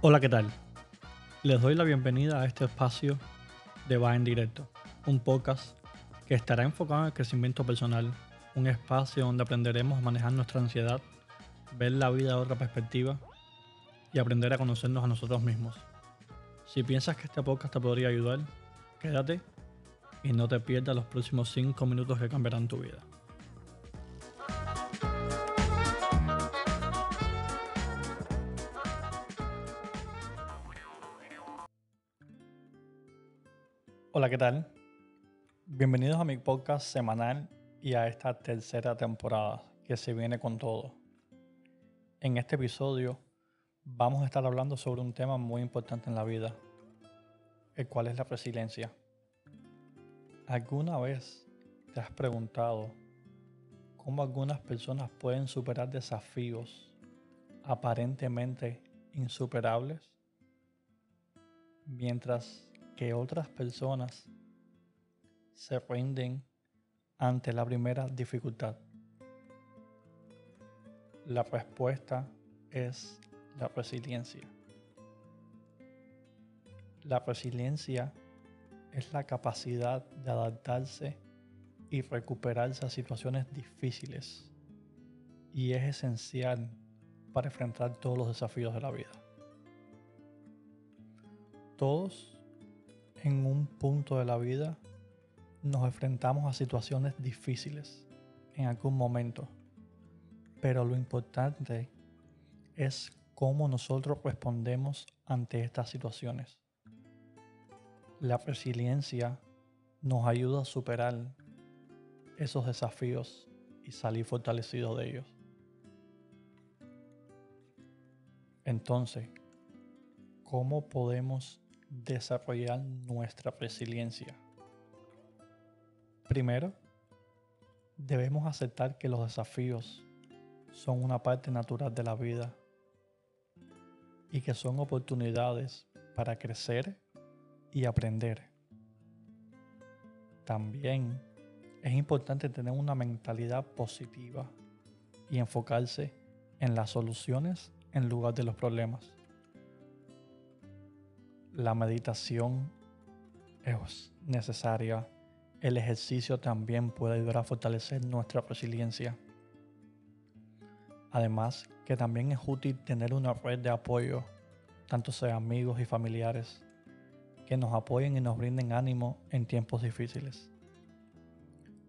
Hola, ¿qué tal? Les doy la bienvenida a este espacio de Va en Directo, un podcast que estará enfocado en el crecimiento personal, un espacio donde aprenderemos a manejar nuestra ansiedad, ver la vida de otra perspectiva y aprender a conocernos a nosotros mismos. Si piensas que este podcast te podría ayudar, quédate y no te pierdas los próximos 5 minutos que cambiarán tu vida. Hola, ¿qué tal? Bienvenidos a mi podcast semanal y a esta tercera temporada que se viene con todo. En este episodio vamos a estar hablando sobre un tema muy importante en la vida, el cual es la resiliencia. ¿Alguna vez te has preguntado cómo algunas personas pueden superar desafíos aparentemente insuperables mientras que otras personas se rinden ante la primera dificultad? La respuesta es la resiliencia. La resiliencia es la capacidad de adaptarse y recuperarse a situaciones difíciles y es esencial para enfrentar todos los desafíos de la vida. Todos en un punto de la vida nos enfrentamos a situaciones difíciles en algún momento. Pero lo importante es cómo nosotros respondemos ante estas situaciones. La resiliencia nos ayuda a superar esos desafíos y salir fortalecidos de ellos. Entonces, ¿cómo podemos desarrollar nuestra resiliencia? Primero, debemos aceptar que los desafíos son una parte natural de la vida y que son oportunidades para crecer y aprender. También es importante tener una mentalidad positiva y enfocarse en las soluciones en lugar de los problemas la meditación es necesaria. El ejercicio también puede ayudar a fortalecer nuestra resiliencia. Además, que también es útil tener una red de apoyo, tanto sea amigos y familiares, que nos apoyen y nos brinden ánimo en tiempos difíciles.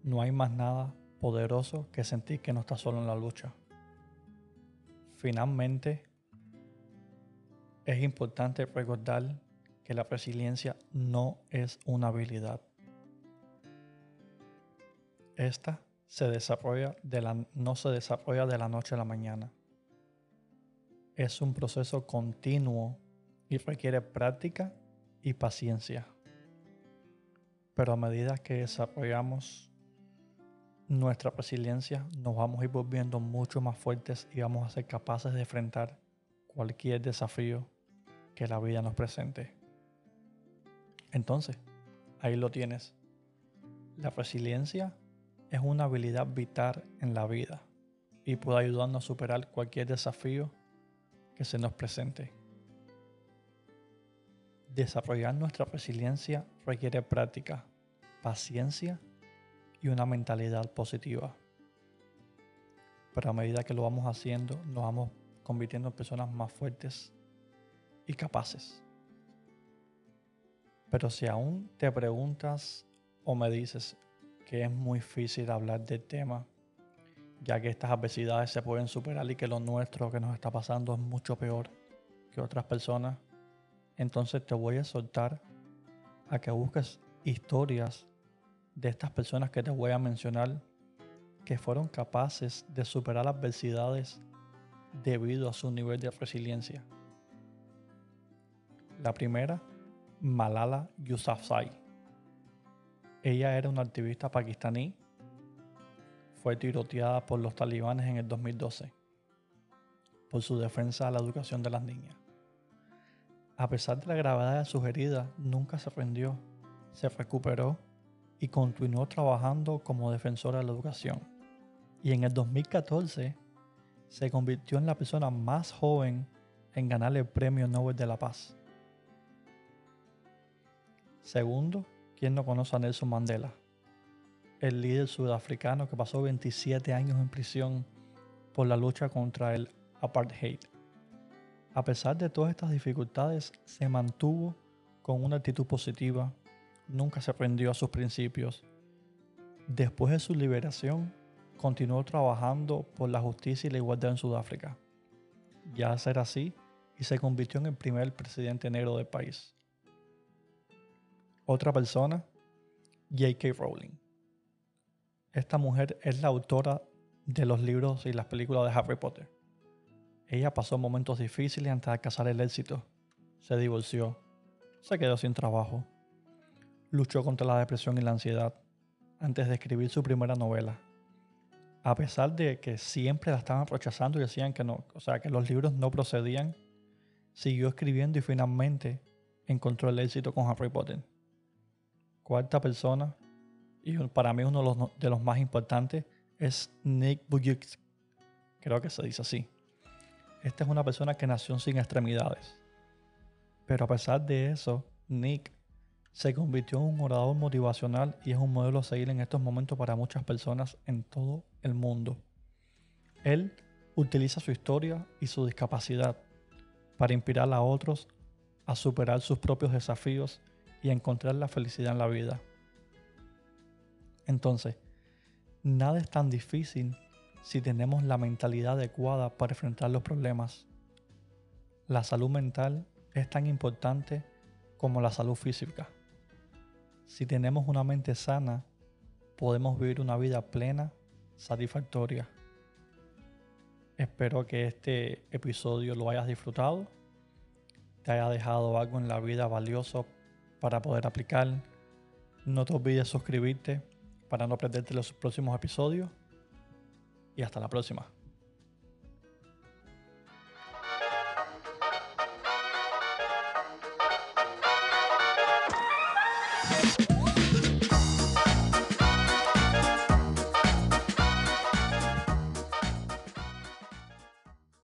No hay más nada poderoso que sentir que no estás solo en la lucha. Finalmente, es importante recordar que la resiliencia no es una habilidad. Esta se desarrolla de la, no se desarrolla de la noche a la mañana. Es un proceso continuo y requiere práctica y paciencia. Pero a medida que desarrollamos nuestra resiliencia, nos vamos a ir volviendo mucho más fuertes y vamos a ser capaces de enfrentar cualquier desafío que la vida nos presente. Entonces, ahí lo tienes. La resiliencia es una habilidad vital en la vida y puede ayudarnos a superar cualquier desafío que se nos presente. Desarrollar nuestra resiliencia requiere práctica, paciencia y una mentalidad positiva. Pero a medida que lo vamos haciendo, nos vamos convirtiendo en personas más fuertes y capaces. Pero si aún te preguntas o me dices que es muy difícil hablar del tema, ya que estas adversidades se pueden superar y que lo nuestro que nos está pasando es mucho peor que otras personas, entonces te voy a soltar a que busques historias de estas personas que te voy a mencionar que fueron capaces de superar adversidades debido a su nivel de resiliencia. La primera Malala Yousafzai. Ella era una activista pakistaní. Fue tiroteada por los talibanes en el 2012 por su defensa a la educación de las niñas. A pesar de la gravedad de sus heridas, nunca se rindió, se recuperó y continuó trabajando como defensora de la educación. Y en el 2014 se convirtió en la persona más joven en ganar el Premio Nobel de la Paz. Segundo, ¿quién no conoce a Nelson Mandela? El líder sudafricano que pasó 27 años en prisión por la lucha contra el apartheid. A pesar de todas estas dificultades, se mantuvo con una actitud positiva, nunca se prendió a sus principios. Después de su liberación, continuó trabajando por la justicia y la igualdad en Sudáfrica. Ya ser así, y se convirtió en el primer presidente negro del país. Otra persona, J.K. Rowling. Esta mujer es la autora de los libros y las películas de Harry Potter. Ella pasó momentos difíciles antes de alcanzar el éxito. Se divorció, se quedó sin trabajo, luchó contra la depresión y la ansiedad antes de escribir su primera novela. A pesar de que siempre la estaban rechazando y decían que no, o sea, que los libros no procedían, siguió escribiendo y finalmente encontró el éxito con Harry Potter. Cuarta persona, y para mí uno de los, más importantes, es Nick Vujicic. Creo que se dice así. Esta es una persona que nació sin extremidades. Pero a pesar de eso, Nick se convirtió en un orador motivacional y es un modelo a seguir en estos momentos para muchas personas en todo el mundo. Él utiliza su historia y su discapacidad para inspirar a otros a superar sus propios desafíos y encontrar la felicidad en la vida. Entonces, nada es tan difícil si tenemos la mentalidad adecuada para enfrentar los problemas. La salud mental es tan importante como la salud física. Si tenemos una mente sana, podemos vivir una vida plena, satisfactoria. Espero que este episodio lo hayas disfrutado, te haya dejado algo en la vida valioso para poder aplicar. No te olvides suscribirte para no perderte los próximos episodios y hasta la próxima.